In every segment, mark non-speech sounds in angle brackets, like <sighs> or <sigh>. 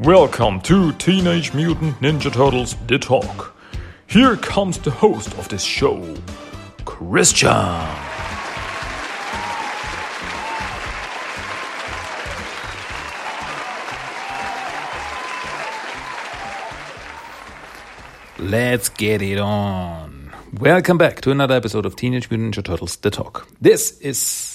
Welcome to Teenage Mutant Ninja Turtles The Talk. Here comes the host of this show, Christian. Let's get it on. Welcome back to another episode of Teenage Mutant Ninja Turtles The Talk. This is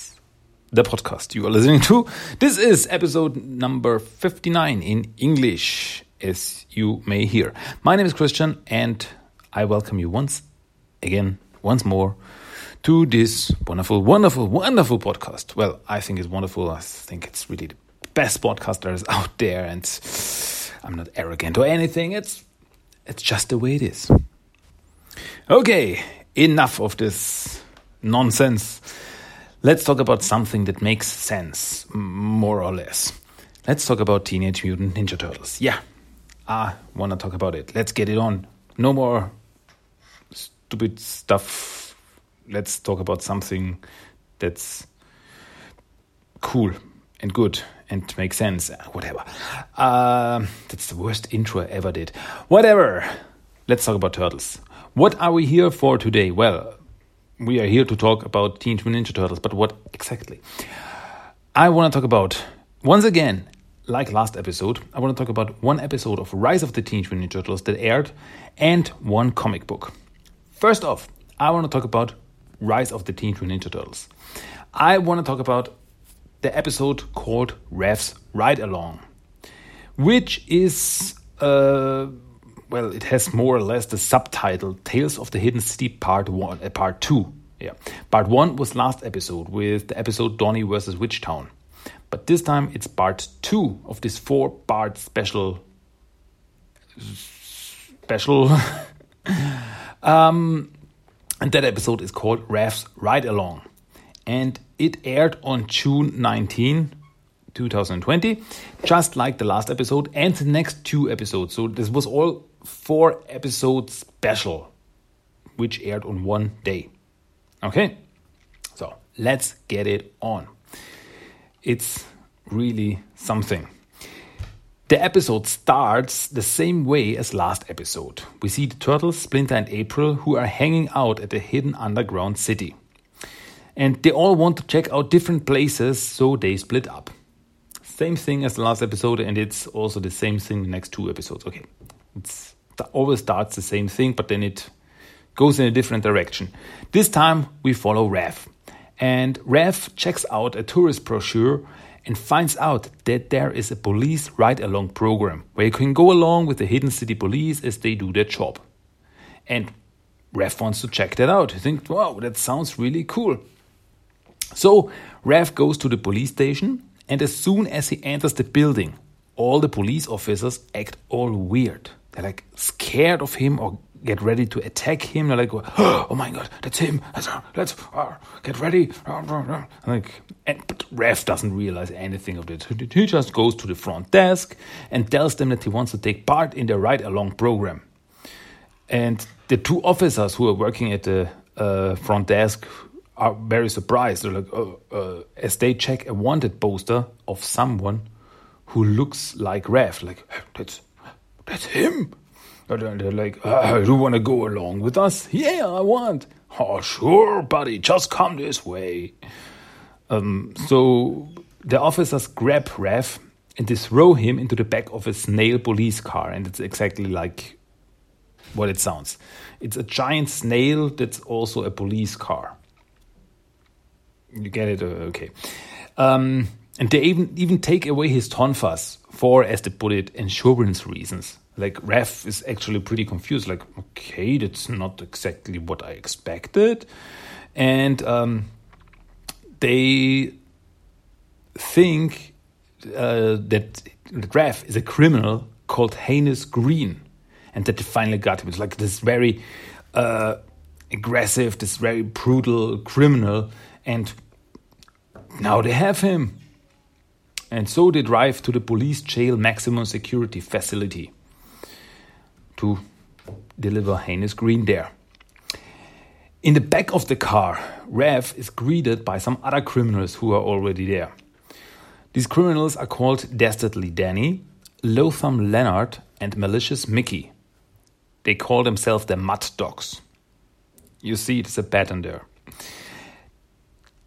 the podcast you are listening to. This is episode number 59 in English, as you may hear. My name is Christian, and I welcome you once again, once more, to this wonderful, wonderful, wonderful podcast. Well, I think it's wonderful. I think it's really the best podcast there is out there, and I'm not arrogant or anything. It's it's just the way it is. Okay, enough of this nonsense. Let's talk about something that makes sense, more or less. Let's talk about Teenage Mutant Ninja Turtles. Yeah, I want to talk about it. Let's get it on. No more stupid stuff. Let's talk about something that's cool and good and makes sense. Whatever. Uh, that's the worst intro I ever did. Whatever. Let's talk about turtles. What are we here for today? Well, we are here to talk about Teenage Mutant Ninja Turtles, but what exactly? I want to talk about, once again, like last episode, I want to talk about one episode of Rise of the Teenage Mutant Ninja Turtles that aired and one comic book. First off, I want to talk about Rise of the Teenage Mutant Ninja Turtles. I want to talk about the episode called Raph's Ride Along, which is, uh, well, it has more or less the subtitle Tales of the Hidden City Part 1, uh, Part 2. Yeah. Part 1 was last episode with the episode Donnie versus Witchtown. But this time it's part 2 of this four part special. Special. <laughs> um, and that episode is called Raph's Ride Along and it aired on June 19, 2020, just like the last episode and the next two episodes. So this was all four episode special, which aired on one day. Okay, so let's get it on. It's really something. The episode starts the same way as last episode. We see the turtles, Splinter and April, who are hanging out at a hidden underground city and they all want to check out different places, so they split up. Same thing as the last episode, and it's also the same thing the next two episodes. Okay, it's, it always starts the same thing, but then it goes in a different direction. This time we follow Raph, and Raph checks out a tourist brochure and finds out that there is a police ride along program where you can go along with the hidden city police as they do their job. And Raph wants to check that out. He thinks, wow, that sounds really cool. So Raph goes to the police station, and as soon as he enters the building, all the police officers act all weird. They're like scared of him or get ready to attack him. They're like, <gasps> "Oh my god, that's him! Let's, uh, get ready!" Like, and, but Raph doesn't realize anything of it. He just goes to the front desk and tells them that he wants to take part in the ride along program. And the two officers who are working at the uh, front desk are very surprised. They're like, oh, uh, as they check a wanted poster of someone who looks like Raph, like that's that's him. And they're like, uh, you want to go along with us? Yeah, I want. Oh, sure, buddy, just come this way. Um, so the officers grab Raph and they throw him into the back of a snail police car, and it's exactly like what it sounds. It's a giant snail that's also a police car. You get it? Uh, okay. Um, and they even even take away his tonfas for, as they put it, insurance reasons. Like Raph is actually pretty confused. Like, okay, that's not exactly what I expected, and um, they think uh, that Raph is a criminal called Heinous Green, and that they finally got him. It's like this very uh, aggressive, this very brutal criminal, and now they have him. And so they drive to the police jail maximum security facility to deliver Heinous Green there. In the back of the car, Raph is greeted by some other criminals who are already there. These criminals are called Dastardly Danny, Loathsome Leonard and Malicious Mickey. They call themselves the Mud Dogs. You see, it's a pattern there.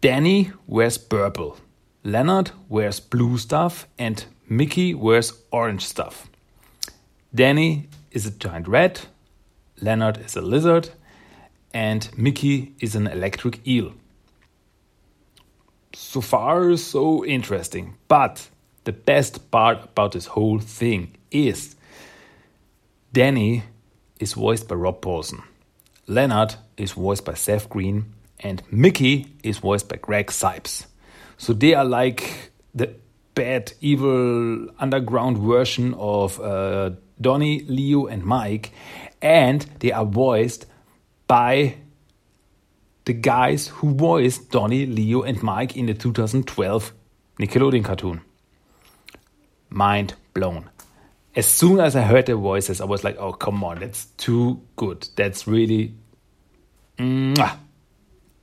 Danny wears purple, Leonard wears blue stuff, and Mickey wears orange stuff. Danny is a giant rat, Leonard is a lizard, and Mickey is an electric eel. So far, so interesting. But the best part about this whole thing is Danny is voiced by Rob Paulsen, Leonard is voiced by Seth Green, and Mickey is voiced by Greg Cipes. So they are like the bad, evil underground version of uh, Donnie, Leo, and Mike, and they are voiced by the guys who voiced Donnie, Leo, and Mike in the 2012 Nickelodeon cartoon. Mind blown. As soon as I heard their voices, I was like, oh, come on, that's too good. That's really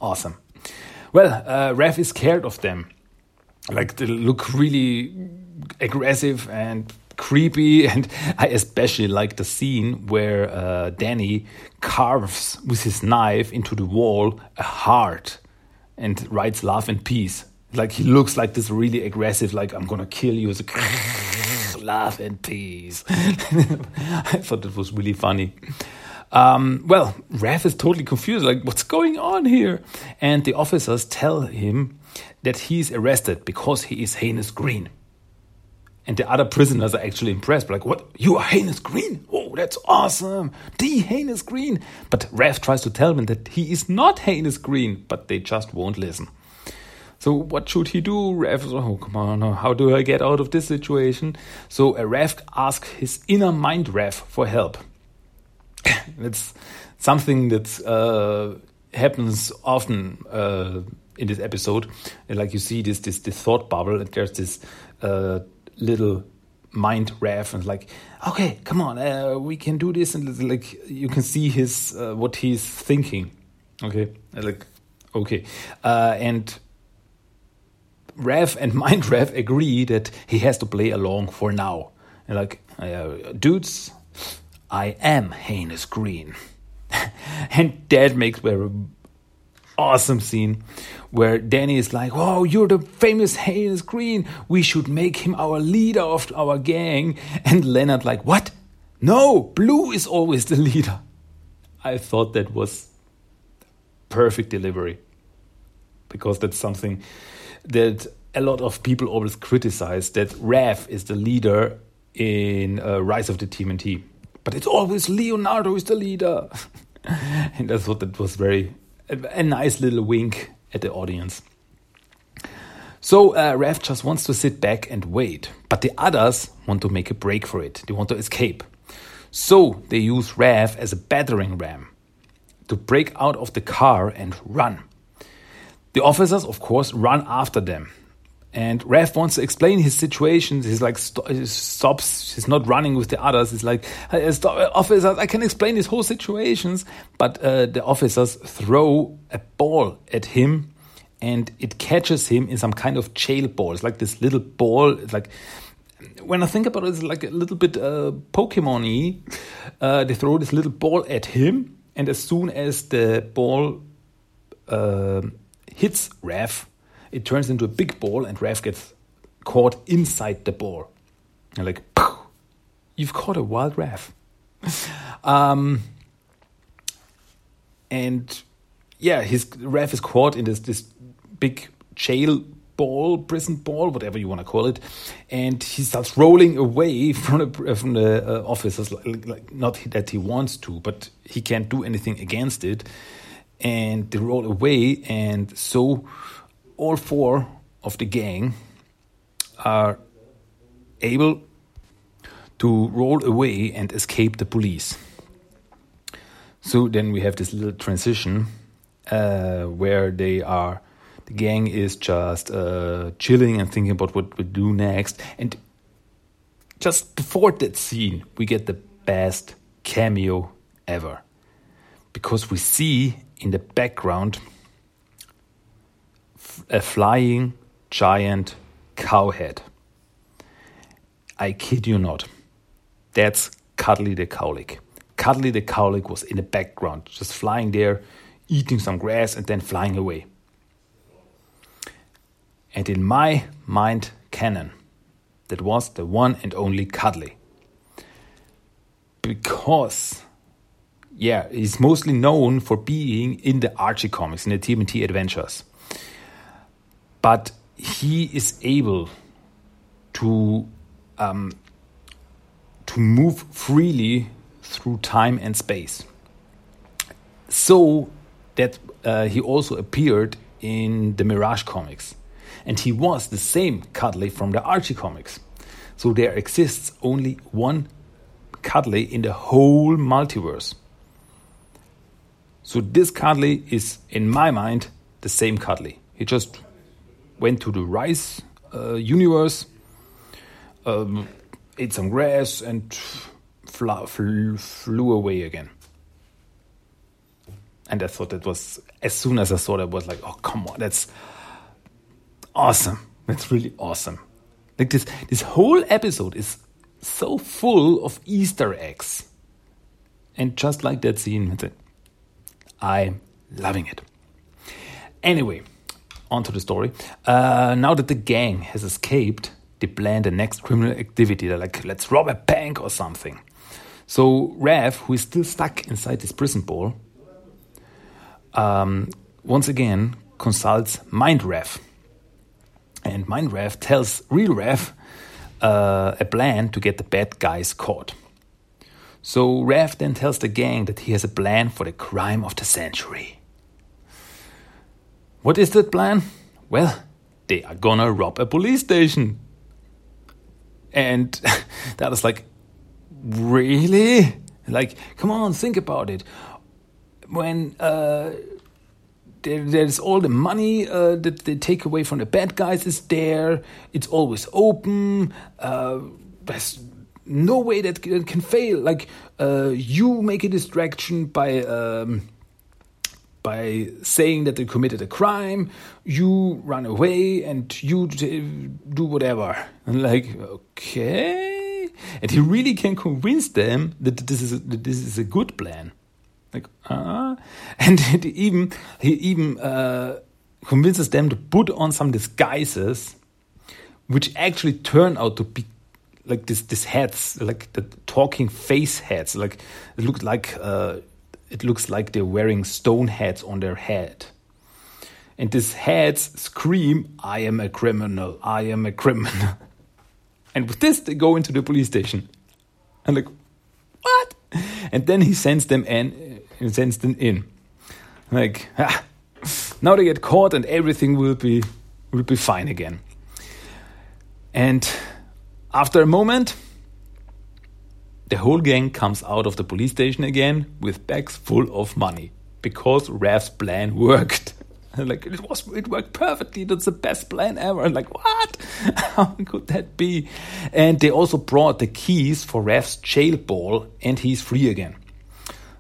awesome. Well, uh, Raph is scared of them. Like, they look really aggressive and creepy <laughs> and I especially like the scene where uh, Danny carves with his knife into the wall a heart and writes love and peace. Like he looks like this really aggressive, like I'm gonna kill you. Like, <laughs> love and peace. <laughs> I thought that was really funny. Um, well, Raph is totally confused, like what's going on here? And the officers tell him that he's arrested because he is heinous green. And the other prisoners are actually impressed. Like, what? You are Heinous Green? Oh, that's awesome. The Heinous Green. But Raph tries to tell them that he is not Heinous Green, but they just won't listen. So what should he do? Raph oh, come on, how do I get out of this situation? So uh, Raph asks his inner mind Raph for help. <coughs> That's something that uh, happens often uh, in this episode. Like you see this this, this thought bubble, and there's this uh, little mind Raph and like okay come on uh, we can do this and like you can see his uh, what he's thinking. Okay? Like okay. Uh, and Raph and <laughs> mind Raph agree that he has to play along for now. And like uh, dudes I am heinous green <laughs> and that makes very awesome scene where Danny is like, "Oh, you're the famous Heinous Green. We should make him our leader of our gang." And Leonard like, "What? No, Blue is always the leader." I thought that was perfect delivery because that's something that a lot of people always criticize that Raph is the leader in uh, Rise of the TMNT, but it's always Leonardo is the leader. <laughs> and I thought that was very a, nice little wink at the audience. So uh, just wants to sit back and wait, but the others want to make a break for it. They want to escape. So they use Raph as a battering ram to break out of the car and run. The officers, of course, run after them. And Raph wants to explain his situation. He's like, st he stops. He's not running with the others. He's like, stop, officers, I can explain his whole situations. But uh, the officers throw a ball at him and it catches him in some kind of jail ball. It's like this little ball. It's like, when I think about it, it's like a little bit uh, Pokemon y. Uh, they throw this little ball at him. And as soon as the ball uh, hits Raph, it turns into a big ball, and Raph gets caught inside the ball. And like, you've caught a wild Raph. <laughs> um, and yeah, his Raph is caught in this this big jail ball, prison ball, whatever you want to call it, and he starts rolling away <laughs> from the from the uh, officers. Like, like, not that he wants to, but he can't do anything against it, and they roll away, and so all four of the gang are able to roll away and escape the police. So then we have this little transition uh, where they are, the gang is just uh, chilling and thinking about what we do next. And just before that scene, we get the best cameo ever. Because we see in the background a flying giant cowhead. I kid you not. That's Cuddly the Cowlick. Cuddly the Cowlick was in the background, just flying there, eating some grass, and then flying away. And in my mind canon, that was the one and only Cuddly. Because, yeah, he's mostly known for being in the Archie comics, in the TMNT adventures. But he is able to um, to move freely through time and space. So that uh, he also appeared in the Mirage comics. And he was the same Cuddly from the Archie comics. So there exists only one Cuddly in the whole multiverse. So this Cuddly is, in my mind, the same Cuddly. He just went to the Rise uh, universe, um, ate some grass, and fl fl flew away again. And I thought that was, as soon as I saw that, was like, oh, come on, that's awesome. That's really awesome. Like this, this whole episode is so full of Easter eggs. And just like that scene, I'm loving it. Anyway, on to the story. Uh, now that the gang has escaped, they plan the next criminal activity. They're like, let's rob a bank or something. So Raph, who is still stuck inside this prison ball, um, once again consults Mind Raph. And Mind Raph tells Real Raph uh, a plan to get the bad guys caught. So Raph then tells the gang that he has a plan for the crime of the century. What is that plan? Well, they are gonna rob a police station. And <laughs> that is like, really? Like, come on, think about it. When uh, there, there's all the money uh, that they take away from the bad guys is there, it's always open. Uh, there's no way that can fail. Like, uh, you make a distraction by. Um, by saying that they committed a crime, you run away and you do whatever. And like, okay. And he really can convince them that this is a, that this is a good plan. Like, uh, <laughs> and even he even uh, convinces them to put on some disguises, which actually turn out to be like this this heads, like the talking face heads. Like it looked like. Uh, it looks like they're wearing stone hats on their head. And these heads scream, I am a criminal, I am a criminal. <laughs> And with this, they go into the police station. And like, what? And then he sends them in, he sends them in. Like, ah, now they get caught and everything will be will be fine again. And after a moment, the whole gang comes out of the police station again with bags full of money because Raph's plan worked. <laughs> like it was, it worked perfectly. That's the best plan ever. like what? <laughs> How could that be? And they also brought the keys for Raph's jail ball, and he's free again.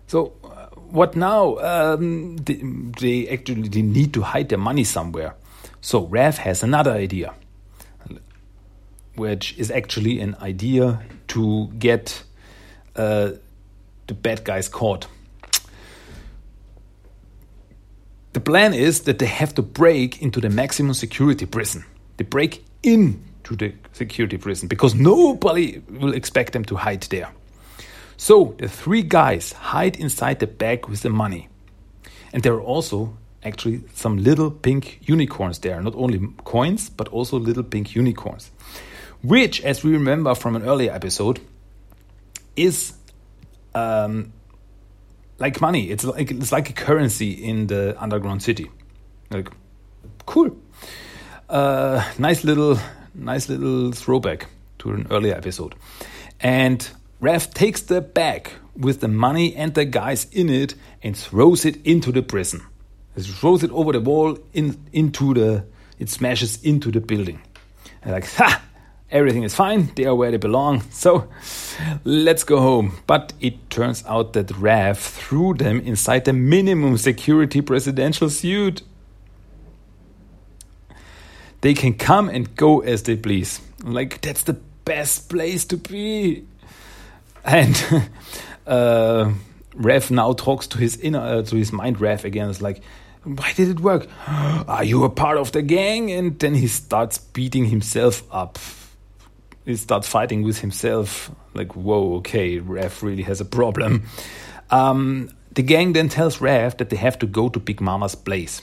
So uh, what now? Um, they, they actually they need to hide their money somewhere. So Raph has another idea, which is actually an idea to get uh, the bad guys caught. The plan is that they have to break into the maximum security prison. They break into the security prison because nobody will expect them to hide there. So the three guys hide inside the bag with the money. And there are also actually some little pink unicorns there. Not only coins, but also little pink unicorns. Which, as we remember from an earlier episode, is um, like money. It's like it's like a currency in the underground city. Like, cool. Uh, nice little, nice little throwback to an earlier episode. And Raph takes the bag with the money and the guys in it and throws it into the prison. He throws it over the wall in into the. It smashes into the building. And like, ha! Everything is fine, they are where they belong, so let's go home. But it turns out that Raph threw them inside the minimum security presidential suit. They can come and go as they please. Like, that's the best place to be. And <laughs> uh, Raph now talks to his inner, uh, to his mind. Raph again is like, "Why did it work? <gasps> Are you a part of the gang?" And then he starts beating himself up. He starts fighting with himself. Like, whoa, okay, Raph really has a problem. Um, the gang then tells Raph that they have to go to Big Mama's place,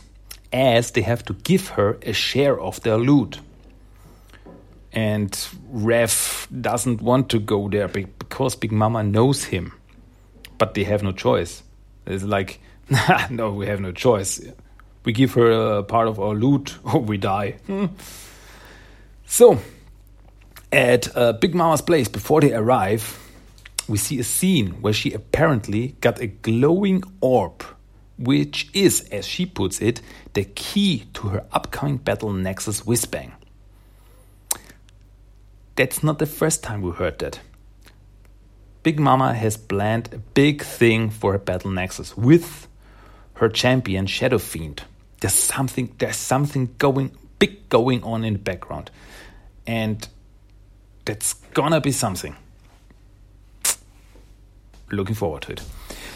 as they have to give her a share of their loot. And Raph doesn't want to go there because Big Mama knows him, but they have no choice. It's like, <laughs> no, we have no choice. We give her a part of our loot <laughs> or we die. Hmm. So, at uh, Big Mama's place, before they arrive, we see a scene where she apparently got a glowing orb, which is, as she puts it, the key to her upcoming battle Nexus Whizbang. That's not the first time we heard that. Big Mama has planned a big thing for her battle Nexus with her champion Shadow Fiend. There's something there's something going big going on in the background. And that's gonna be something. Looking forward to it.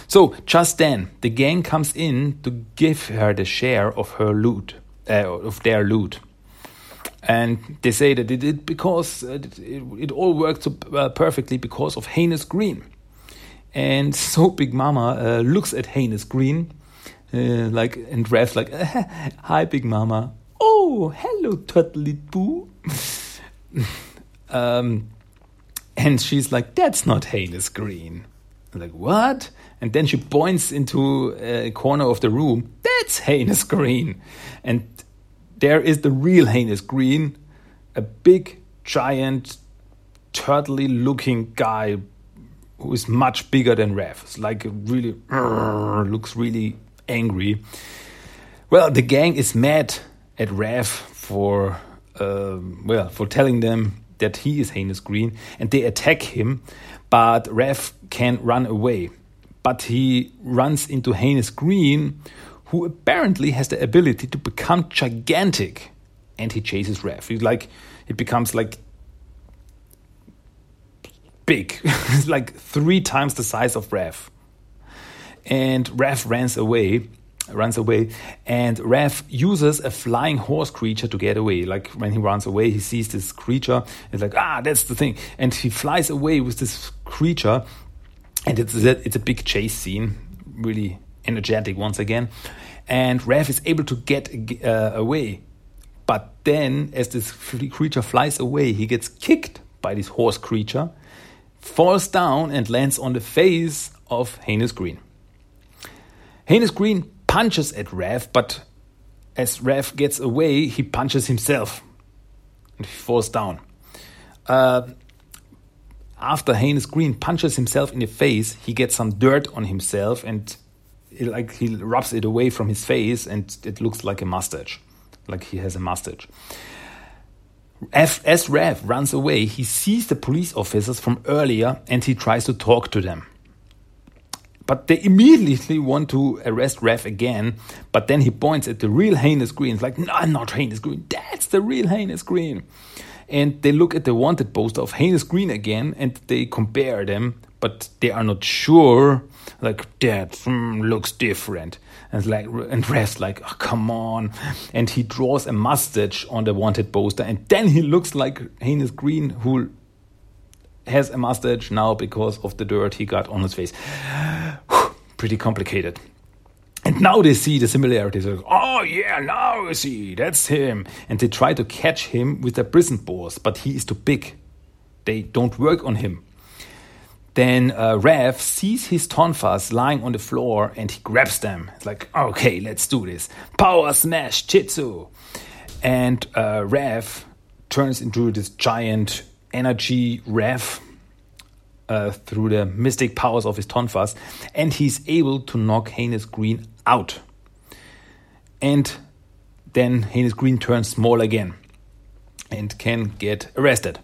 So just then, the gang comes in to give her the share of her loot, uh, of their loot and they say that it did because uh, it, it, all worked uh, perfectly because of Heinous Green. And <laughs> so Big Mama uh, looks at Heinous Green, like and Raph's like, <laughs> "Hi, Big Mama. Oh, hello, Turtle Boo." <laughs> um, and she's like, "That's not Heinous Green." I'm like, "What?" And then she points into a corner of the room. That's Heinous Green, and there is the real heinous green, a big, giant, turtley looking guy who is much bigger than Raph. It's like really <laughs> looks really angry. Well, the gang is mad at Raph for uh, well for telling them that he is heinous green, and they attack him. But Raph can run away, but he runs into heinous green, who apparently has the ability to become gigantic, and he chases Raph. He's like, it becomes like big, <laughs> like three times the size of Raph. And Raph runs away, runs away, and Raph uses a flying horse creature to get away. Like when he runs away, he sees this creature. It's like ah, that's the thing, and he flies away with this creature, and it's a, it's a big chase scene, really energetic once again. And Raph is able to get uh, away. But then, as this creature flies away, he gets kicked by this horse creature, falls down, and lands on the face of Heinous Green. Heinous Green punches at Raph, but as Raph gets away, he punches himself and he falls down. Uh, after Heinous Green punches himself in the face, he gets some dirt on himself and like he rubs it away from his face and it looks like a mustache, like he has a mustache. As Raph runs away, he sees the police officers from earlier and he tries to talk to them. But they immediately want to arrest Raph again, but then he points at the real Heinous Green. It's like, no, I'm not Heinous Green. That's the real Heinous Green. And they look at the wanted poster of Heinous Green again and they compare them, but they are not sure like that mm, looks different and like and Raph's like oh, come on and he draws a mustache on the wanted poster and then he looks like Heinous Green who has a mustache now because of the dirt he got on his face pretty complicated and now they see the similarities. Like, oh yeah, now I see that's him. And they try to catch him with their prison balls, but he is too big. They don't work on him. Then uh, Raph sees his tonfas lying on the floor and he grabs them. It's like, okay, let's do this. Power smash Chitsu. And uh, Raph turns into this giant energy Raph uh, through the mystic powers of his tonfas, and he's able to knock Heinous Green out. And then Heinous Green turns small again and can get arrested.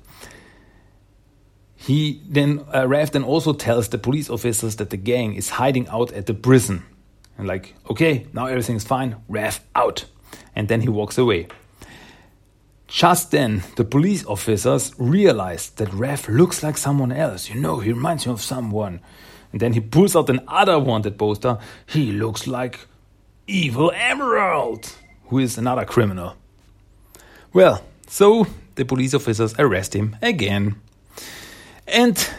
He then uh, Raph then also tells the police officers that the gang is hiding out at the prison, and like, okay, now everything's fine. Raph out, and then he walks away. Just then, the police officers realized that Raph looks like someone else. You know, he reminds me of someone. And then he pulls out another wanted poster. He looks like Evil Emerald, who is another criminal. Well, so the police officers arrest him again. And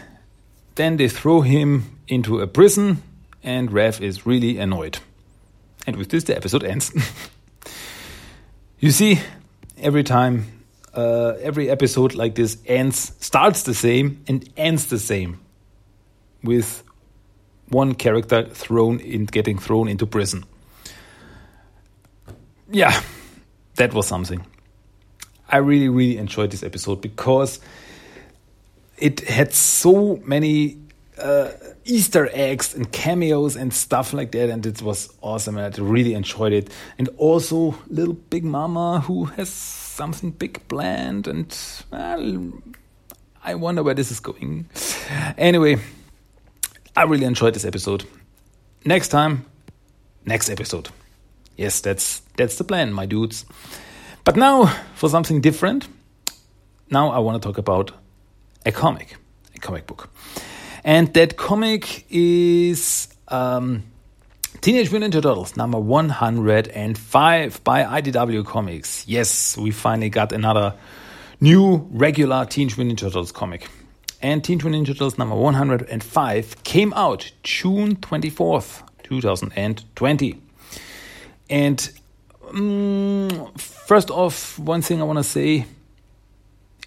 then they throw him into a prison, and Raph is really annoyed. And with this, the episode ends. <laughs> you see, every time, uh, every episode like this ends, starts the same and ends the same, with one character thrown in, getting thrown into prison. Yeah, that was something. I really, really enjoyed this episode because it had so many uh, Easter eggs and cameos and stuff like that, and it was awesome. And I really enjoyed it. And also, little Big Mama who has something big planned, and well, I wonder where this is going. Anyway, I really enjoyed this episode. Next time, next episode. Yes, that's that's the plan, my dudes. But now for something different. Now I want to talk about a comic, a comic book. And that comic is um, Teenage Mutant Ninja Turtles number 105 by IDW Comics. Yes, we finally got another new regular Teenage Mutant Ninja Turtles comic. And Teenage Mutant Ninja Turtles number 105 came out June 24th, 2020. And um, first off, one thing I want to say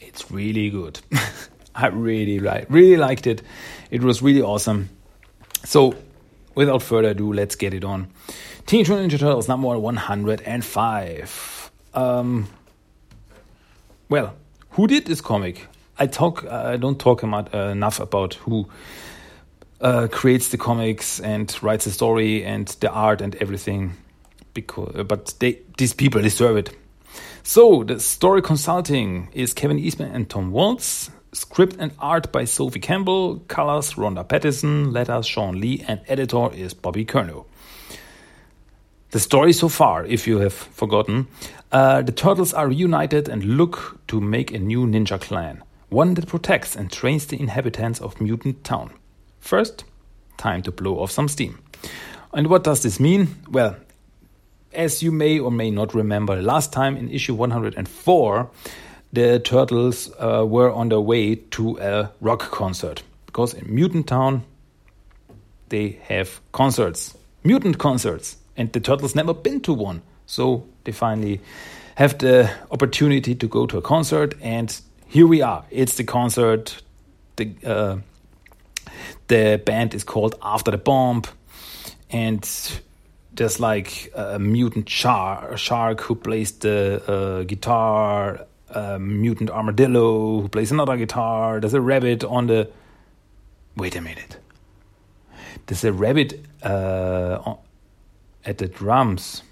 it's really good. <laughs> I really like, really liked it. It was really awesome. So, without further ado, let's get it on. Teenage Mutant Ninja Turtles number 105. Um, well, who did this comic? I talk. I don't talk about, uh, enough about who uh, creates the comics and writes the story and the art and everything. Because, but they, these people deserve it. So the story consulting is Kevin Eastman and Tom Waltz. Script and art by Sophie Campbell, colors Ronda Pattison, letters Shawn Lee, and editor is Bobby Curnow. The story so far, if you have forgotten, uh, the turtles are reunited and look to make a new ninja clan, one that protects and trains the inhabitants of Mutant Town. First, time to blow off some steam. And what does this mean? Well, as you may or may not remember, last time in issue 104, the Turtles uh, were on their way to a rock concert because in Mutant Town they have concerts, mutant concerts, and the Turtles never been to one. So they finally have the opportunity to go to a concert, and here we are. It's the concert. The uh, the band is called After the Bomb, and there's like a mutant shark, shark who plays the uh, guitar a mutant armadillo who plays another guitar. There's a rabbit on the. Wait a minute. There's a rabbit uh, at the drums.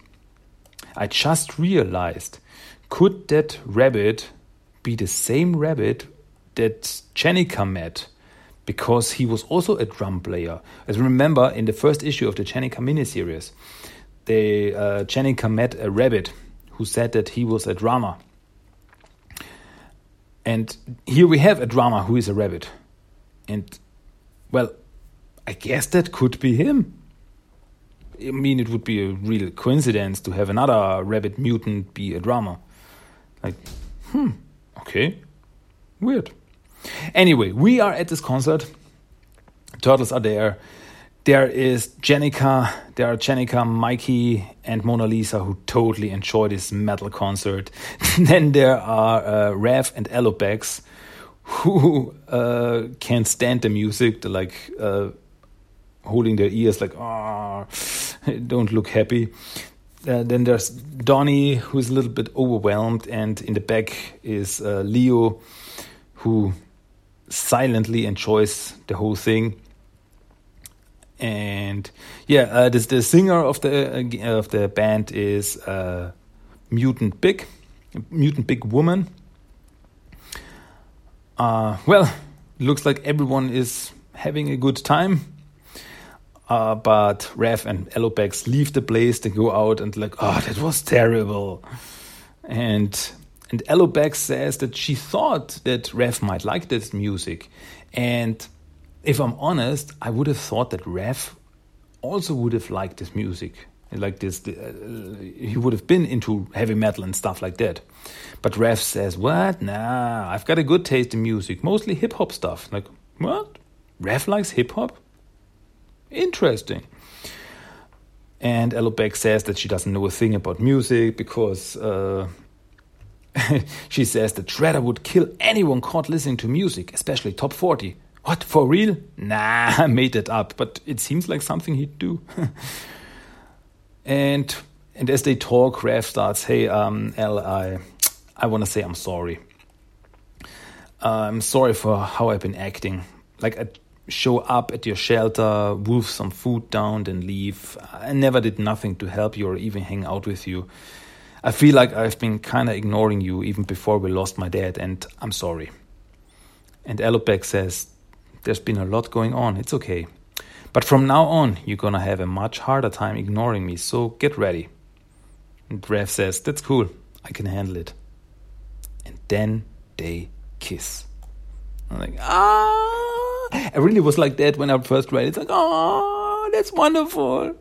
I just realized could that rabbit be the same rabbit that Jennika met? Because he was also a drum player. As remember, in the first issue of the Jennika miniseries, they, uh, Jennika met a rabbit who said that he was a drummer. And here we have a drama who is a rabbit. And, well, I guess that could be him. I mean, it would be a real coincidence to have another rabbit mutant be a drama. Like, hmm, okay, weird. Anyway, we are at this concert. Turtles are there. There is Jennika, there are Jennika, Mikey, and Mona Lisa who totally enjoy this metal concert. <laughs> then there are uh, Raph and Alopex who uh, can't stand the music. They're like uh, holding their ears, like, ah, <laughs> don't look happy. Uh, then there's Donnie, who's a little bit overwhelmed, and in the back is uh, Leo, who silently enjoys the whole thing and yeah, uh, this, the singer of the uh, of the band is uh, Mutant Big, Mutant Big Woman. Uh, well, looks like everyone is having a good time. Uh, but Raph and Alopex leave the place, they go out and like, oh, that was terrible. And And Alopex says that she thought that Raph might like this music. And if I'm honest, I would have thought that Raph also would have liked this music. Like this, uh, he would have been into heavy metal and stuff like that. But Raph says, What? Nah, I've got a good taste in music, mostly hip hop stuff. Like, what? Raph likes hip hop? Interesting. And Alopex says that she doesn't know a thing about music because uh, <laughs> she says that Shredder would kill anyone caught listening to music, especially top 40. What, for real? Nah, <laughs> I made it up, but it seems like something he'd do. <laughs> and and as they talk, Raph starts, hey, um, L, I, I want to say I'm sorry. Uh, I'm sorry for how I've been acting. Like, I show up at your shelter, wolf some food down, then leave. I never did nothing to help you or even hang out with you. I feel like I've been kind of ignoring you even before we lost my dad, and I'm sorry. And Alopex says, There's been a lot going on, it's okay. But from now on, you're gonna have a much harder time ignoring me, so get ready. And Raph says, That's cool, I can handle it. And then they kiss. I'm like, ah! I really was like that when I first read it. It's like, oh, that's wonderful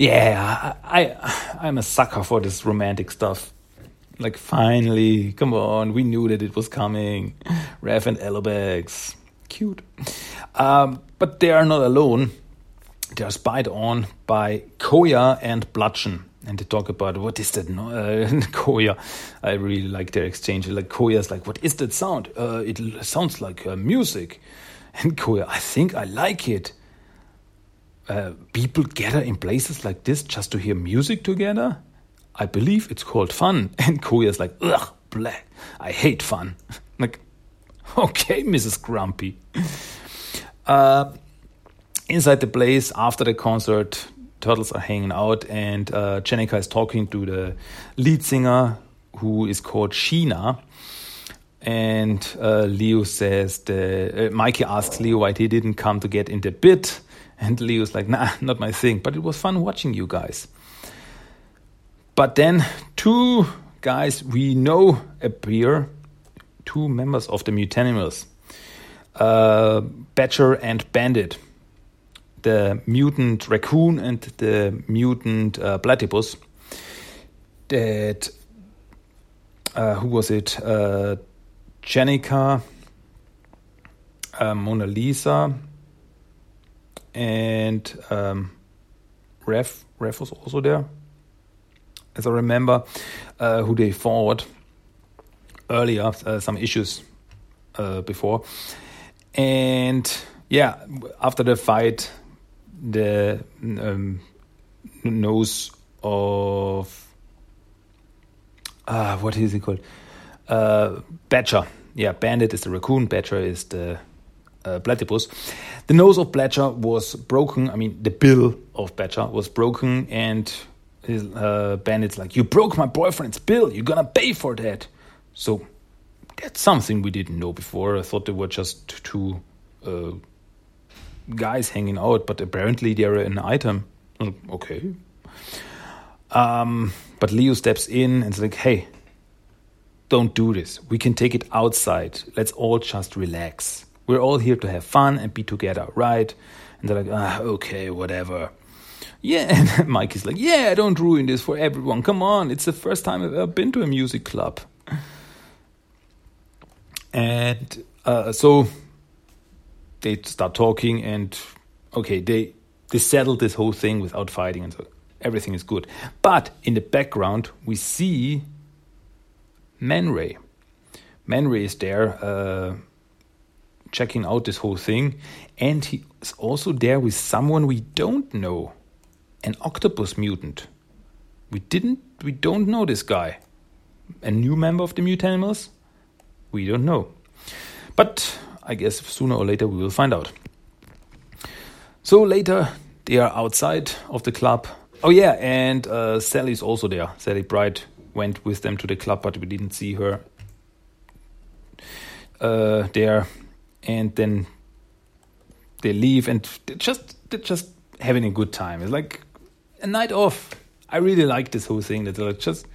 yeah, I, I am a sucker for this romantic stuff. Like finally, come on, we knew that it was coming. Raph and Alopex, cute. Um, but they are not alone. They are spied on by Koya and Bludgeon. And they talk about what is that? No, uh, <laughs> Koya, I really like their exchange. Like Koya's like, what is that sound? Uh, it sounds like uh, music. And Koya, I think I like it. Uh, people gather in places like this just to hear music together? I believe it's called fun. <laughs> And Koya's like, ugh, bleh, I hate fun. <laughs> like, <laughs> okay, Mrs. Grumpy. Uh, inside the place, after the concert, turtles are hanging out, and uh, Jennika is talking to the lead singer, who is called Sheena. And uh, Leo says, the, uh, Mikey asks Leo why he didn't come to get in the bit. And Leo's like, nah, not my thing. But it was fun watching you guys. But then two guys we know appear, two members of the Mutanimals, uh, Badger and Bandit, the mutant raccoon and the mutant uh, platypus. That uh, who was it? Uh, Jennika, uh, Mona Lisa, and um, Raph Raph was also there, as I remember, uh, who they fought earlier, uh, some issues uh, before, and yeah, after the fight, the um, nose of uh, what is it called? Uh, Badger. Yeah, Bandit is the raccoon. Badger is the uh, platypus. The nose of Badger was broken. I mean, the bill of Badger was broken, and his uh, bandit's like, "You broke my boyfriend's bill. You're gonna pay for that." So that's something we didn't know before. I thought they were just two uh, guys hanging out, but apparently they're an item. Okay. Um, but Leo steps in and is like, "Hey, don't do this. We can take it outside. Let's all just relax." We're all here to have fun and be together, right? And they're like, ah, okay, whatever. Yeah, <laughs> and Mike is like, yeah, don't ruin this for everyone. Come on, it's the first time I've ever been to a music club. And uh, so they start talking, and okay, they they settle this whole thing without fighting, and so everything is good. But in the background, we see Man Ray. Man Ray is there. Uh, checking out this whole thing. And he is also there with someone we don't know an octopus mutant. We didn't, we don't know this guy. A new member of the Mutanimals? We don't know. But I guess sooner or later we will find out. So later they are outside of the club. Oh yeah, and uh, Sally's also there. Sally Pride went with them to the club, but we didn't see her uh, there and then they leave and they're just they're just having a good time. It's like a night off. I really like this whole thing. That like just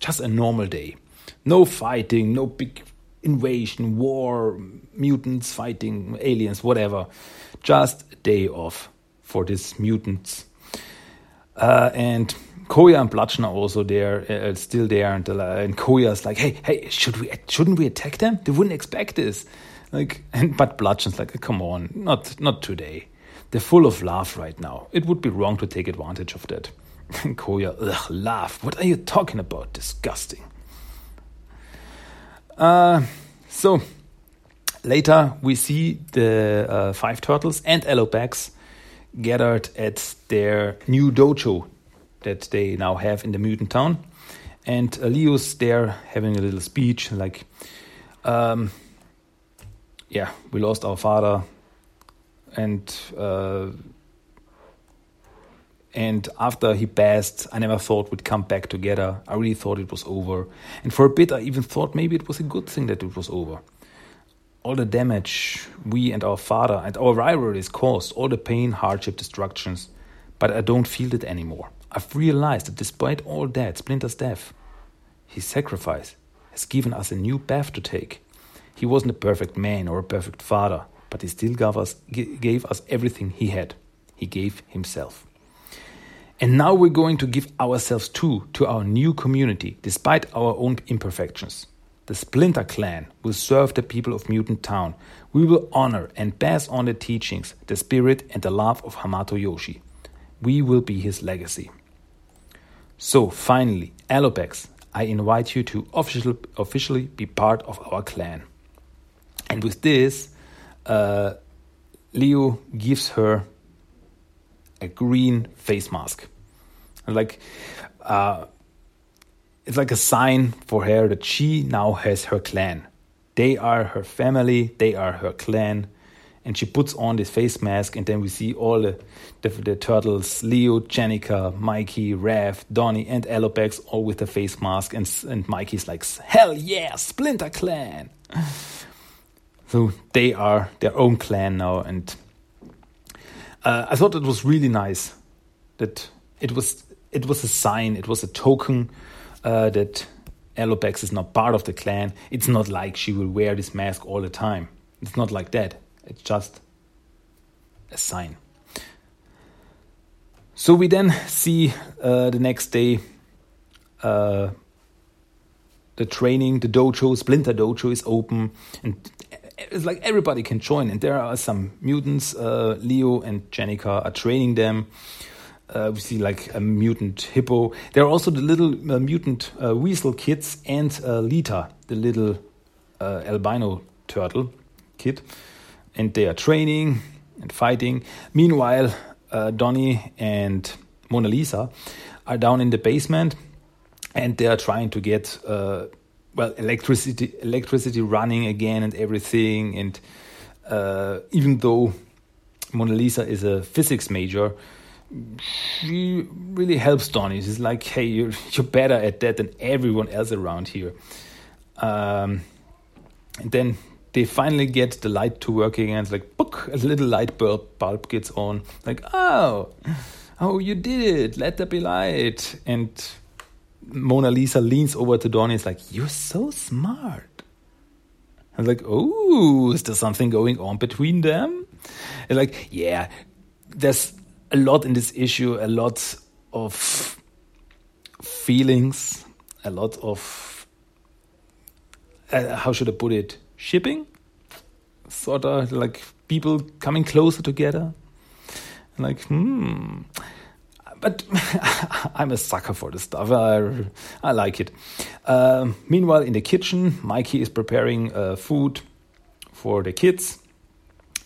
just a normal day. No fighting, no big invasion, war, mutants fighting aliens, whatever. Just a day off for these mutants. Uh, and Koya and Bludgeon are also there, uh, still there, and, uh, and Koya's like, "Hey, hey, should we? Shouldn't we attack them? They wouldn't expect this." Like, and but Bludgeon's like, "Come on, not not today. They're full of love right now. It would be wrong to take advantage of that." <laughs> And Koya, ugh, laugh. What are you talking about? Disgusting. Uh, so later we see the uh, five turtles and Alopex gathered at their new dojo that they now have in the mutant town. And uh, Leo's there having a little speech like, um, yeah, we lost our father, and uh, and after he passed, I never thought we'd come back together. I really thought it was over, and for a bit, I even thought maybe it was a good thing that it was over. All the damage we and our father and our rivalries caused, all the pain, hardship, destructions, but I don't feel it anymore. I've realized that despite all that, Splinter's death, his sacrifice, has given us a new path to take. He wasn't a perfect man or a perfect father, but he still gave us, gave us everything he had. He gave himself. And now we're going to give ourselves too to our new community, despite our own imperfections. The Splinter Clan will serve the people of Mutant Town. We will honor and pass on the teachings, the spirit, and the love of Hamato Yoshi. We will be his legacy. So, finally, Alopex, I invite you to officially, officially be part of our clan. And with this, uh, Leo gives her a green face mask. Like, uh, it's like a sign for her that she now has her clan. They are her family, they are her clan, and she puts on this face mask and then we see all the, the, the turtles leo Jennika mikey Raph donnie and alopex all with the face mask and, and mikey's like hell yeah splinter clan <laughs> so they are their own clan now and uh, i thought it was really nice that it was it was a sign it was a token uh, that alopex is not part of the clan. It's not like she will wear this mask all the time. It's not like that. It's just a sign. So we then see uh, the next day uh, the training, the dojo, Splinter Dojo is open, and it's like everybody can join. And there are some mutants. Uh, Leo and Jennika are training them. Uh, we see like a mutant hippo. There are also the little uh, mutant uh, weasel kids and uh, Lita, the little uh, albino turtle kid and they are training and fighting. Meanwhile, Donnie and Mona Lisa are down in the basement and they are trying to get well electricity electricity running again and everything. And uh, even though Mona Lisa is a physics major, she really helps Donnie. She's like, "Hey, you're <laughs> you're better at that than everyone else around here." Um, and then they finally get the light to work again. It's like, book, a little light bulb, bulb gets on. Like, oh, oh, you did it. Let there be light. And Mona Lisa leans over to Donnie. It's like, you're so smart. I was like, oh, is there something going on between them? And like, yeah, there's a lot in this issue, a lot of feelings, a lot of, uh, how should I put it? shipping, sort of like people coming closer together. Like, hmm. But <laughs> I'm a sucker for this stuff. I, I like it. Uh, meanwhile, in the kitchen, Mikey is preparing uh, food for the kids,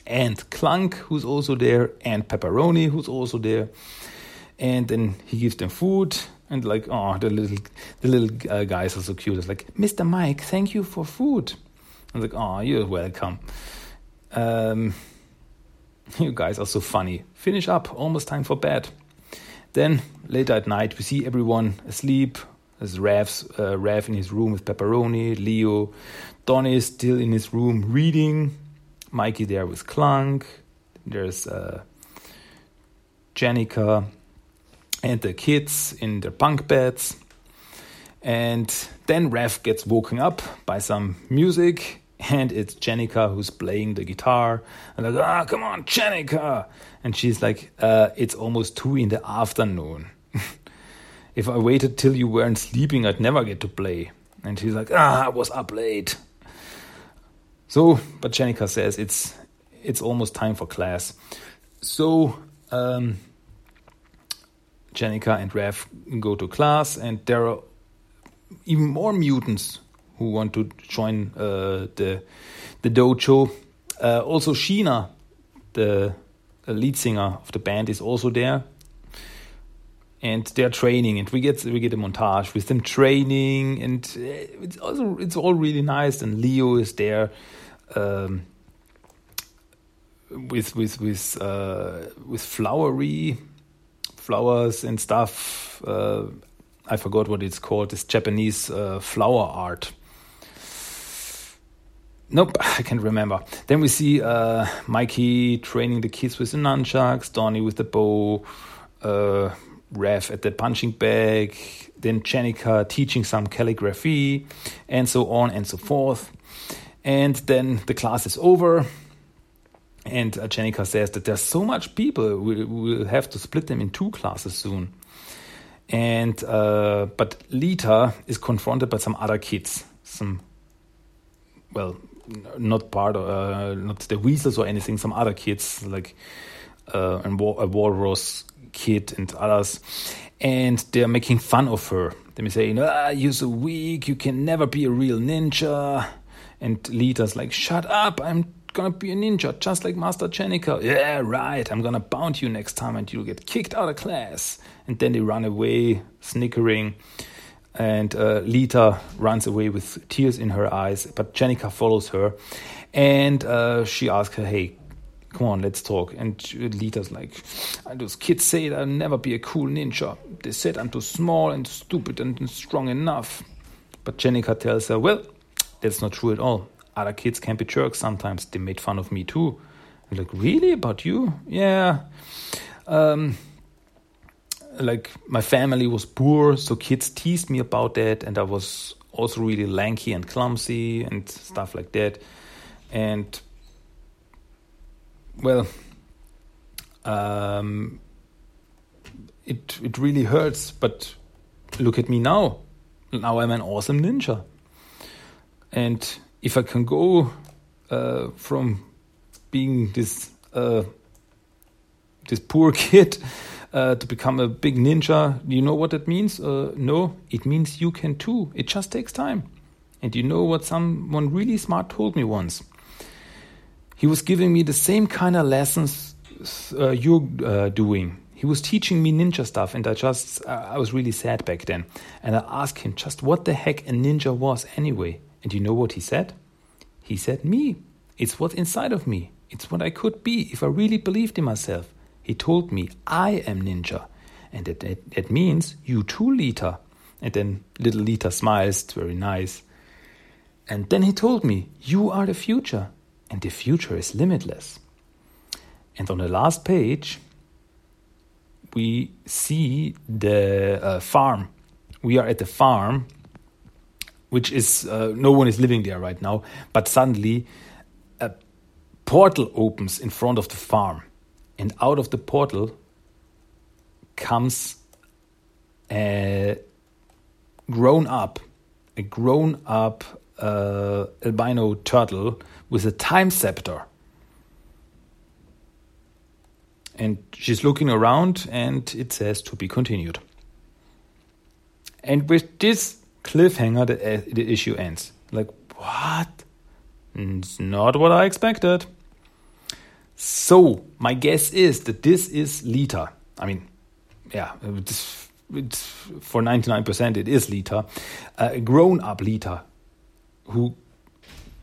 and Clunk, who's also there, and Pepperoni, who's also there. And then he gives them food, and like, oh, the little the little uh, guys are so cute. It's like, Mr. Mike, thank you for food. I was like, oh, you're welcome. Um, <laughs> you guys are so funny. Finish up, almost time for bed. Then later at night, we see everyone asleep. There's Raph's, uh, Raph in his room with Pepperoni, Leo. Donnie is still in his room reading. Mikey there with Clunk. There's uh, Jennika and the kids in their bunk beds. And then Raph gets woken up by some music, and it's Jennika who's playing the guitar. And like, ah, come on, Jennika! And she's like, uh, it's almost two in the afternoon. <laughs> if I waited till you weren't sleeping, I'd never get to play. And she's like, ah, I was up late. So, but Jennika says it's it's almost time for class. So, um, Jennika and Raph go to class, and there are even more mutants who want to join uh, the the dojo. Uh, also, Sheena, the lead singer of the band, is also there, and they're training. And we get we get a montage with them training, and uh, it's also it's all really nice. And Leo is there. Um, with with with uh, with flowery flowers and stuff. Uh, I forgot what it's called. This Japanese uh, flower art. Nope, <sighs> I can't remember. Then we see uh, Mikey training the kids with the nunchucks, Donnie with the bow, uh, Raph at the punching bag, then Jennika teaching some calligraphy, and so on and so forth. And then the class is over, and uh, says that there's so much people, we will have to split them in two classes soon. And uh, but Lita is confronted by some other kids, some well, not part of, uh, not the weasels or anything, some other kids like uh, a walrus kid and others, and they're making fun of her. They're saying, "Ah, you're so weak. You can never be a real ninja." And Lita's like, "Shut up! I'm gonna be a ninja, just like Master Jennika. Yeah, right. I'm gonna bound you next time, and you'll get kicked out of class." And then they run away, snickering and uh, Lita runs away with tears in her eyes, but Jennika follows her, and uh, she asks her, "Hey, come on, let's talk." And Lita's like, "Those kids say I'll never be a cool ninja. They said I'm too small and stupid and strong enough." But Jennika tells her, "Well, that's not true at all. Other kids can be jerks sometimes. They made fun of me too." I'm like, "Really? About you? Yeah." Um, like my family was poor, so kids teased me about that, and I was also really lanky and clumsy and stuff like that. And well, um, it it really hurts. But look at me now. Now I'm an awesome ninja. And if I can go uh, from being this uh, this poor <laughs> kid uh, to become a big ninja. You know what that means? Uh, no, it means you can too. It just takes time. And you know what someone really smart told me once? He was giving me the same kind of lessons uh, you're uh, doing. He was teaching me ninja stuff, and I just, I was really sad back then. And I asked him just what the heck a ninja was anyway. And you know what he said? He said, Me. It's what's inside of me. It's what I could be if I really believed in myself. He told me, I am Ninja. And that, that, that means you too, Lita. And then little Lita smiles, very nice. And then he told me, You are the future, and the future is limitless. And on the last page, we see the uh, farm. We are at the farm, which is uh, no one is living there right now, but suddenly a portal opens in front of the farm and out of the portal comes a grown up, a grown up uh, albino turtle with a time scepter. And she's looking around, and it says to be continued. And with this cliffhanger, the, uh, the issue ends. Like, what? It's not what I expected. So my guess is that this is Lita. I mean, yeah, it's, it's for 99% it is Lita, a uh, grown up Lita who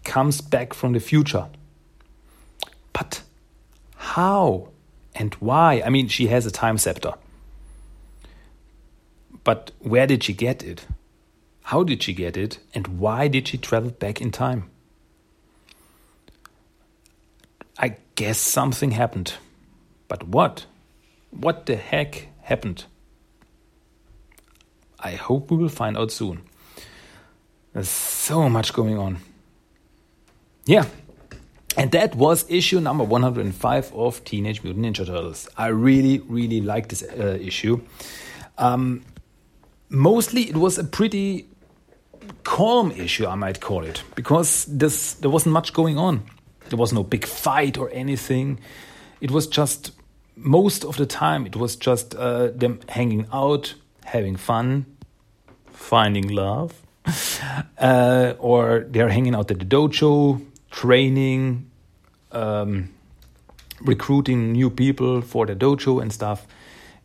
comes back from the future. But how and why? I mean, she has a time scepter. But where did she get it? How did she get it? And why did she travel back in time? I guess something happened. But what? What the heck happened? I hope we will find out soon. There's so much going on. Yeah. And that was issue number 105 of Teenage Mutant Ninja Turtles. I really, really like this uh, issue. Um, mostly, it was a pretty calm issue, I might call it, because this, there wasn't much going on. There was no big fight or anything. It was just, most of the time, it was just uh, them hanging out, having fun, finding love, <laughs> uh, or they're hanging out at the dojo, training, um, recruiting new people for the dojo and stuff.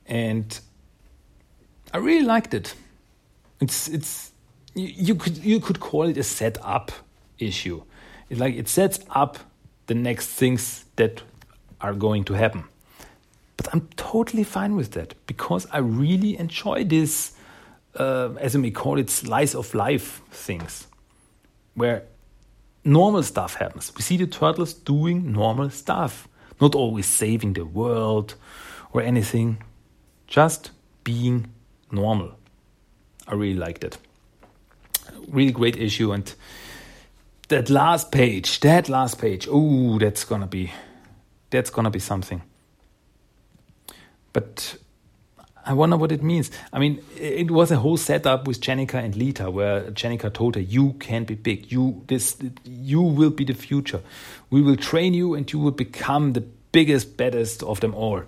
And I really liked it. It's it's you, you could you could call it a setup issue. It like it sets up the next things that are going to happen. But I'm totally fine with that because I really enjoy this, uh, as I may call it, slice of life things, where normal stuff happens. We see the turtles doing normal stuff, not always saving the world or anything, just being normal. I really liked it. Really great issue and that last page, that last page, oh, that's gonna be, that's gonna be something. But I wonder what it means. I mean, it was a whole setup with Jennika and Lita, where Jennika told her, "You can be big. You this, you will be the future. We will train you, and you will become the biggest, baddest of them all."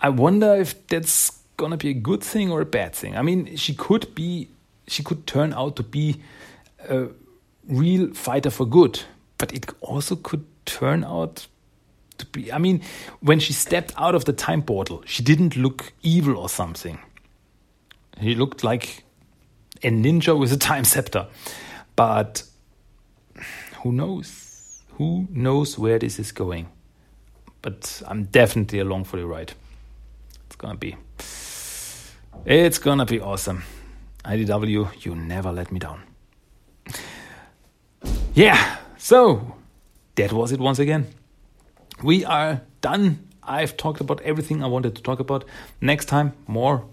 I wonder if that's gonna be a good thing or a bad thing. I mean, she could be, she could turn out to be a real fighter for good, but it also could turn out to be. I mean, when she stepped out of the time portal, she didn't look evil or something. He looked like a ninja with a time scepter. But who knows? Who knows where this is going? But I'm definitely along for the ride. It's gonna be. It's gonna be awesome. IDW, you never let me down. Yeah, so that was it once again. We are done. I've talked about everything I wanted to talk about. Next time, more.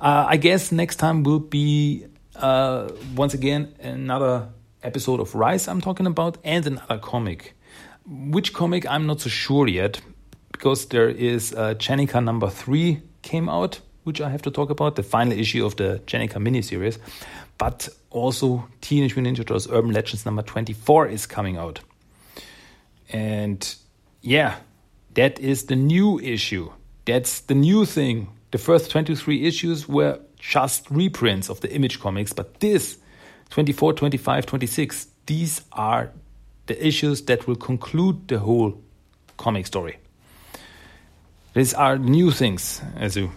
Uh, I guess next time will be uh, once again another episode of Rise I'm talking about and another comic. Which comic I'm not so sure yet because there is uh, number three came out, which I have to talk about, the final issue of the Jennika miniseries. But also Teenage Mutant Ninja Turtles Urban Legends number 24 is coming out. And yeah, that is the new issue. That's the new thing. The first 23 issues were just reprints of the image comics, but this 24, 25, 26, these are the issues that will conclude the whole comic story. These are new things, as you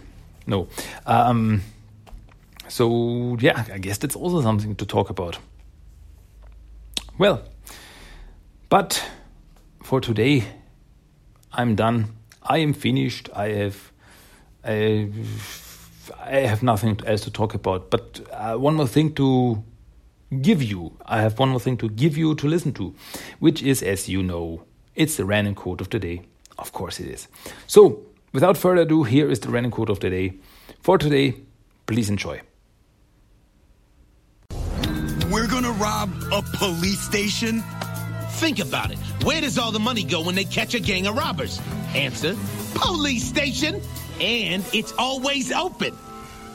know. Um, so, yeah, I guess that's also something to talk about. Well, but for today, I'm done. I am finished. I have, I, I have nothing else to talk about. But uh, one more thing to give you. I have one more thing to give you to listen to, which is, as you know, it's the random quote of the day. Of course, it is. So, without further ado, here is the random quote of the day. For today, please enjoy. We're gonna rob a police station? Think about it. Where does all the money go when they catch a gang of robbers? Answer police station. And it's always open.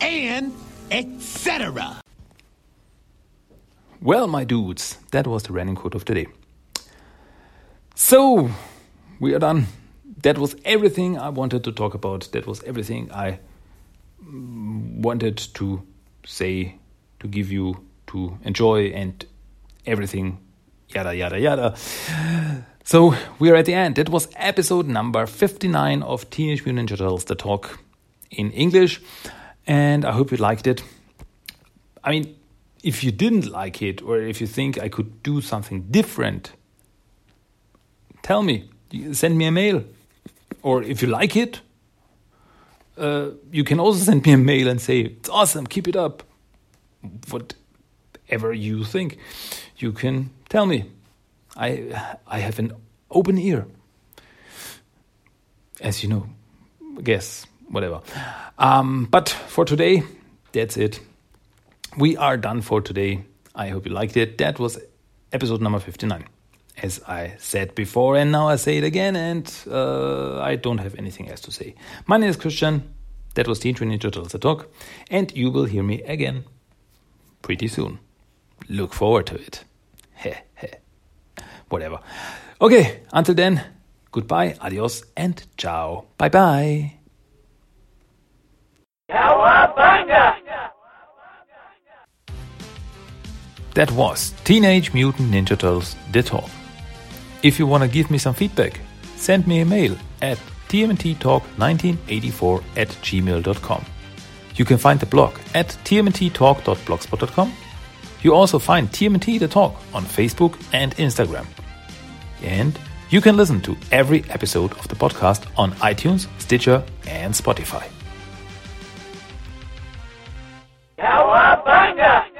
And etc. Well, my dudes, that was the running quote of the day. So, we are done. That was everything I wanted to talk about. That was everything I mm, wanted to say, to give you to enjoy, and everything yada yada yada. So we are at the end. That was episode number 59 of Teenage Mutant Ninja Turtles The Talk in English. And I hope you liked it. I mean, if you didn't like it or if you think I could do something different, tell me. Send me a mail. Or if you like it, uh, you can also send me a mail and say, it's awesome, keep it up. Whatever you think, you can tell me. I, I have an open ear. As you know, guess, whatever. Um, but for today, that's it. We are done for today. I hope you liked it. That was episode number 59. As I said before, and now I say it again, and uh, I don't have anything else to say. My name is Christian. That was Teenage Ninja Turtles Talk, and you will hear me again pretty soon. Look forward to it. Whatever. Okay, until then, goodbye, adios, and ciao. Bye bye. That was Teenage Mutant Ninja Turtles The Talk. If you want to give me some feedback, send me a mail at tmnttalk1984 at gmail.com. You can find the blog at tmnttalk.blogspot.com. You also find TMT The Talk on Facebook and Instagram. And you can listen to every episode of the podcast on iTunes, Stitcher, and Spotify. Cowabunga!